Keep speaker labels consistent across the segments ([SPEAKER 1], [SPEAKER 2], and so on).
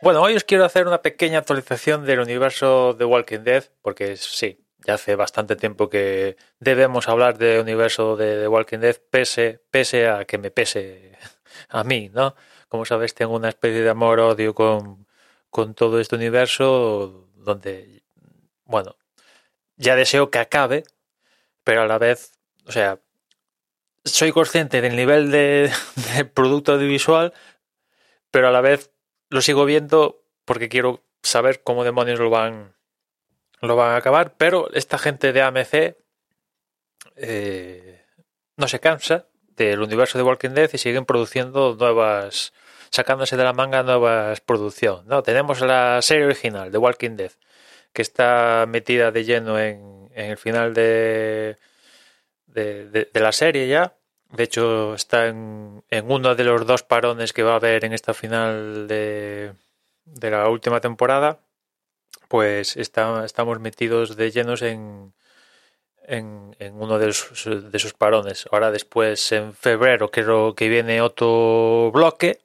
[SPEAKER 1] Bueno, hoy os quiero hacer una pequeña actualización del universo de Walking Dead, porque sí, ya hace bastante tiempo que debemos hablar del universo de, Walking Dead, pese, pese a que me pese a mí, ¿no? Como sabéis, tengo una especie de amor-odio con, con todo este universo, donde, bueno, ya deseo que acabe, pero a la vez, o sea, soy consciente del nivel de producto audiovisual, pero a la vez lo sigo viendo porque quiero saber cómo demonios lo van lo van a acabar, pero esta gente de AMC eh, no se cansa del universo de Walking Dead y siguen produciendo nuevas, sacándose de la manga nuevas producciones. ¿no? Tenemos la serie original de Walking Dead, que está metida de lleno en, el final de, de, de, la serie ya. De hecho, está en, en, uno de los dos parones que va a haber en esta final de, de la última temporada pues está, estamos metidos de llenos en, en, en uno de, sus, de parones. Ahora después, en febrero, creo que viene otro bloque.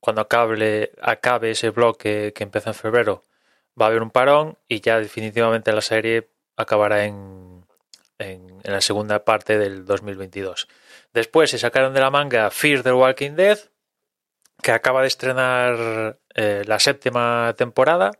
[SPEAKER 1] Cuando acabe, acabe ese bloque que empieza en febrero, va a haber un parón y ya definitivamente la serie acabará en, en, la segunda parte del 2022. Después se sacaron de la manga Fear the Walking Dead, que acaba de estrenar eh, la séptima temporada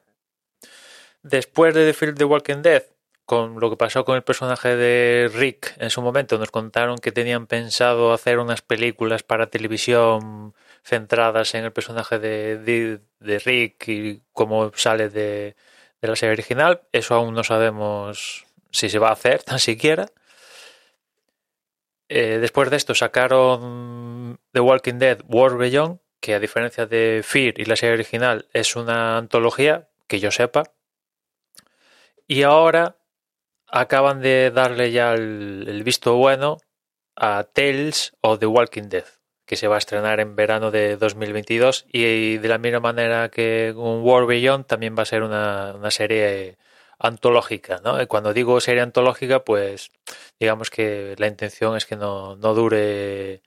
[SPEAKER 1] Después de Film The Walking Dead, con lo que pasó con el personaje de Rick en su momento, nos contaron que tenían pensado hacer unas películas para televisión centradas en el personaje de, de, de Rick y cómo sale de, de, la serie original. Eso aún no sabemos si se va a hacer, tan siquiera. Eh, después de esto sacaron The Walking Dead War Beyond, que a diferencia de Fear y la serie original es una antología, que yo sepa, y ahora acaban de darle ya el, visto bueno a Tales of The Walking Dead, que se va a estrenar en verano de 2022 y de la misma manera que un War Beyond también va a ser una, una serie antológica, ¿no? Cuando digo serie antológica, pues digamos que la intención es que no, no dure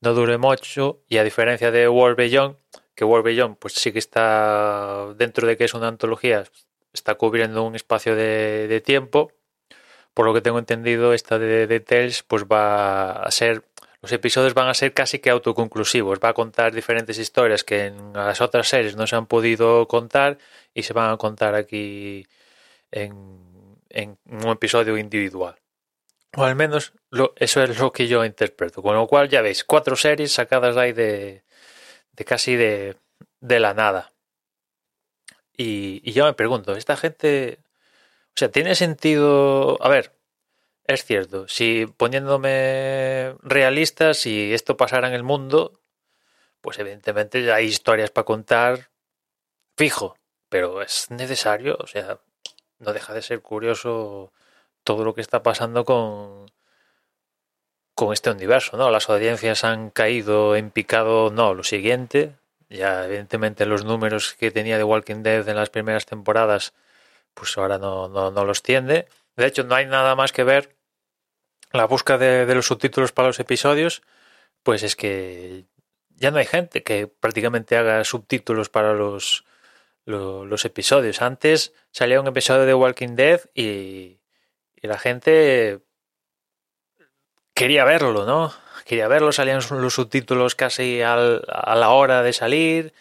[SPEAKER 1] no dure mucho y a diferencia de War Beyond, que War Beyond pues sí que está dentro de que es una antología, está cubriendo un espacio de, de, tiempo. Por lo que tengo entendido, esta de, de Tales pues va a ser los episodios van a ser casi que autoconclusivos. Va a contar diferentes historias que en las otras series no se han podido contar y se van a contar aquí en, en un episodio individual. O al menos lo, eso es lo que yo interpreto. Con lo cual ya veis, cuatro series sacadas ahí de, de casi de, de la nada. Y, y yo me pregunto, esta gente, o sea, ¿tiene sentido? A ver, es cierto, si poniéndome realista, si esto pasara en el mundo, pues evidentemente hay historias para contar fijo, pero es necesario, o sea, no deja de ser curioso todo lo que está pasando con, con este universo, ¿no? Las audiencias han caído en picado, no, lo siguiente, ya evidentemente los números que tenía de Walking Dead en las primeras temporadas, pues ahora no, no, no los tiende. De hecho, no hay nada más que ver la búsqueda de, de, los subtítulos para los episodios, pues es que ya no hay gente que prácticamente haga subtítulos para los, los, episodios. Antes salía un episodio de Walking Dead y, y la gente quería verlo, ¿no? quería verlo, salían los subtítulos casi al, a la hora de salir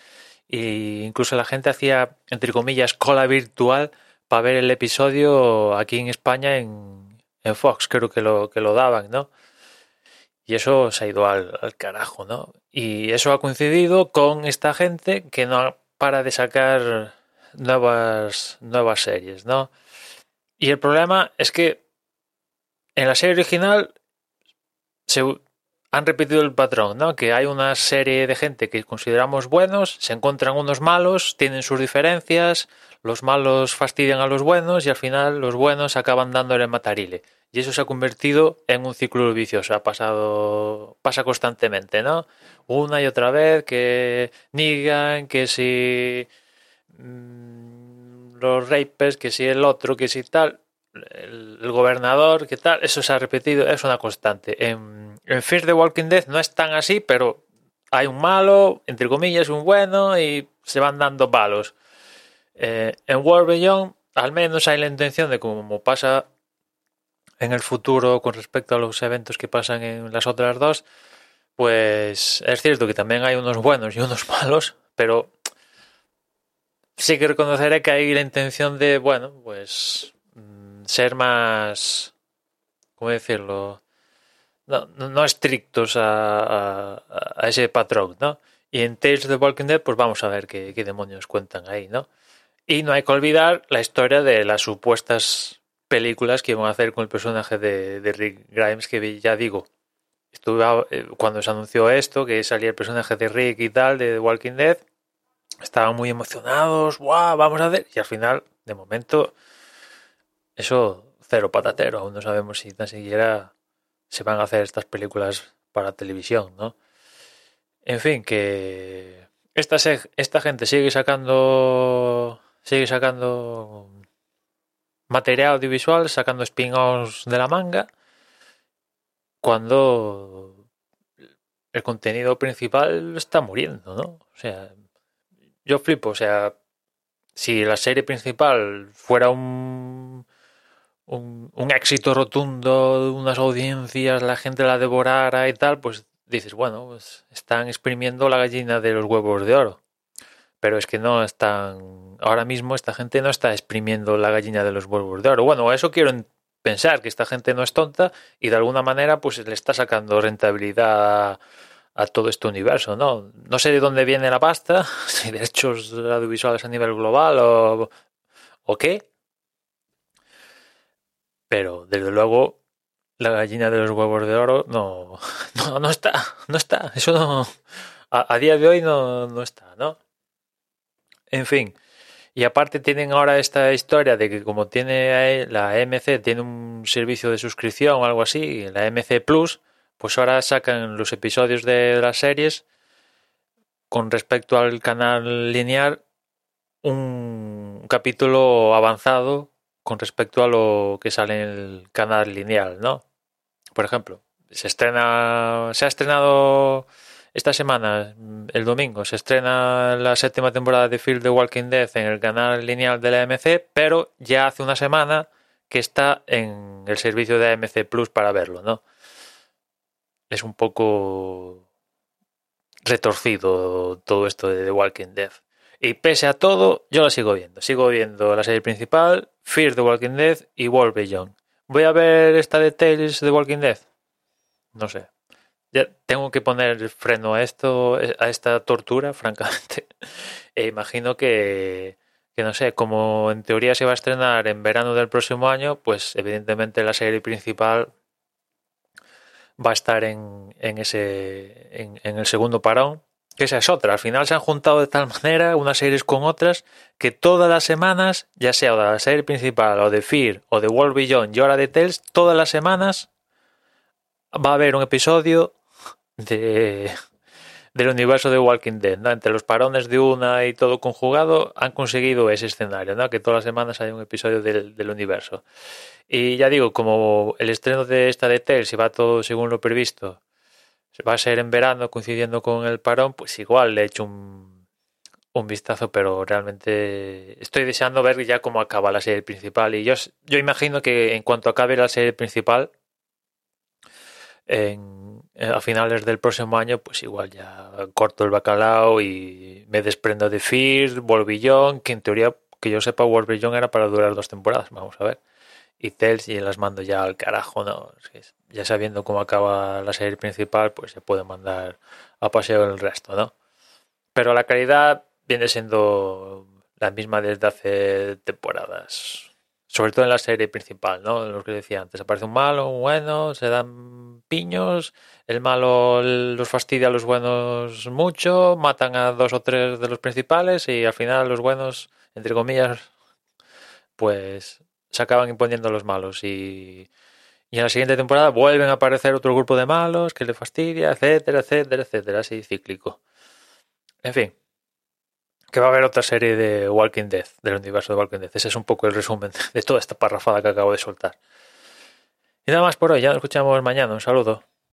[SPEAKER 1] e incluso la gente hacía, entre comillas, cola virtual para ver el episodio aquí en España en, en Fox, creo que lo, que lo daban, ¿no? Y eso se ha ido al, al, carajo, ¿no? Y eso ha coincidido con esta gente que no para de sacar nuevas, nuevas series, ¿no? Y el problema es que en la serie original se, han repetido el patrón, ¿no? Que hay una serie de gente que consideramos buenos, se encuentran unos malos, tienen sus diferencias, los malos fastidian a los buenos y al final los buenos acaban dándole matarile. Y eso se ha convertido en un ciclo vicioso, ha pasado, pasa constantemente, ¿no? Una y otra vez que nigan que si mmm, los rapes, que si el otro, que si tal, el, el gobernador, que tal, eso se ha repetido, es una constante. En, en Fear the Walking Dead no es tan así, pero hay un malo, entre comillas, un bueno, y se van dando palos. Eh, en World Beyond, al menos hay la intención de, como pasa en el futuro con respecto a los eventos que pasan en las otras dos, pues es cierto que también hay unos buenos y unos malos, pero sí que reconoceré que hay la intención de, bueno, pues mm, ser más, ¿cómo decirlo? No, no, estrictos a, a, ese patrón, ¿no? Y en Tales of the Walking Dead, pues vamos a ver qué, qué demonios cuentan ahí, ¿no? Y no hay que olvidar la historia de las supuestas películas que iban a hacer con el personaje de, Rick Grimes, que ya digo, estuve eh, cuando se anunció esto, que salía el personaje de Rick y tal, de The Walking Dead, estaban muy emocionados, ¡guau! Vamos a ver. Y al final, de momento, eso cero patatero. Aún no sabemos si tan siquiera se van a hacer estas películas para televisión, ¿no? En fin, que esta, esta gente sigue sacando sigue sacando material audiovisual, sacando spin-offs de la manga, cuando el contenido principal está muriendo, ¿no? O sea, yo flipo, o sea, si la serie principal fuera un, un, éxito rotundo, unas audiencias, la gente la devorara y tal, pues dices, bueno, pues están exprimiendo la gallina de los huevos de oro. Pero es que no están, ahora mismo esta gente no está exprimiendo la gallina de los huevos de oro. Bueno, eso quiero pensar, que esta gente no es tonta y de alguna manera pues le está sacando rentabilidad a todo este universo, ¿no? No sé de dónde viene la pasta, si de hechos audiovisuales a nivel global o, o qué, pero desde luego la gallina de los huevos de oro no, no, no está, no está, eso no, a, día de hoy no, no está, ¿no? En fin, y aparte tienen ahora esta historia de que como tiene la MC, tiene un servicio de suscripción o algo así, la MC Plus, pues ahora sacan los episodios de las series con respecto al canal lineal un capítulo avanzado con respecto a lo que sale en el canal lineal, ¿no? Por ejemplo, se estrena, se ha estrenado esta semana, el domingo, se estrena la séptima temporada de Field the Walking Dead en el canal lineal de la AMC, pero ya hace una semana que está en el servicio de AMC Plus para verlo, ¿no? es un poco retorcido todo esto de The Walking Dead. Y pese a todo, yo la sigo viendo. Sigo viendo la serie principal, Fear the Walking Dead y World Beyond. ¿Voy a ver esta de Tales de Walking Dead? No sé. Ya tengo que poner freno a esto, a esta tortura, francamente. E imagino que, que, no sé, como en teoría se va a estrenar en verano del próximo año, pues evidentemente la serie principal va a estar en, en ese en, en, el segundo parón. Que esa es otra. Al final se han juntado de tal manera unas series con otras que todas las semanas, ya sea de la serie principal o de Fear o de World Beyond y ahora de Tales, todas las semanas va a haber un episodio de del universo de Walking Dead, ¿no? Entre los parones de una y todo conjugado han conseguido ese escenario, ¿no? Que todas las semanas hay un episodio del, del universo. Y ya digo, como el estreno de esta de Tales, si va todo según lo previsto, va a ser en verano coincidiendo con el parón, pues igual le he hecho un, un vistazo, pero realmente estoy deseando ver ya cómo acaba la serie principal. Y yo, yo imagino que en cuanto acabe la serie principal, en, a finales del próximo año, pues igual ya corto el bacalao y me desprendo de Fear, Wolvillón, que en teoría, que yo sepa, Wolvillón era para durar dos temporadas. Vamos a ver y Tels y las mando ya al carajo, ¿no? Ya sabiendo cómo acaba la serie principal, pues se puede mandar a paseo el resto, ¿no? Pero la calidad viene siendo la misma desde hace temporadas. Sobre todo en la serie principal, ¿no? Lo que decía antes, aparece un malo, un bueno, se dan piños, el malo los fastidia a los buenos mucho, matan a dos o tres de los principales y al final los buenos, entre comillas, pues se acaban imponiendo los malos y, y en la siguiente temporada vuelven a aparecer otro grupo de malos que le fastidia, etcétera, etcétera, etcétera, así cíclico. En fin, que va a haber otra serie de Walking Dead, del universo de Walking Dead. Ese es un poco el resumen de toda esta parrafada que acabo de soltar. Y nada más por hoy, ya nos escuchamos mañana. Un saludo.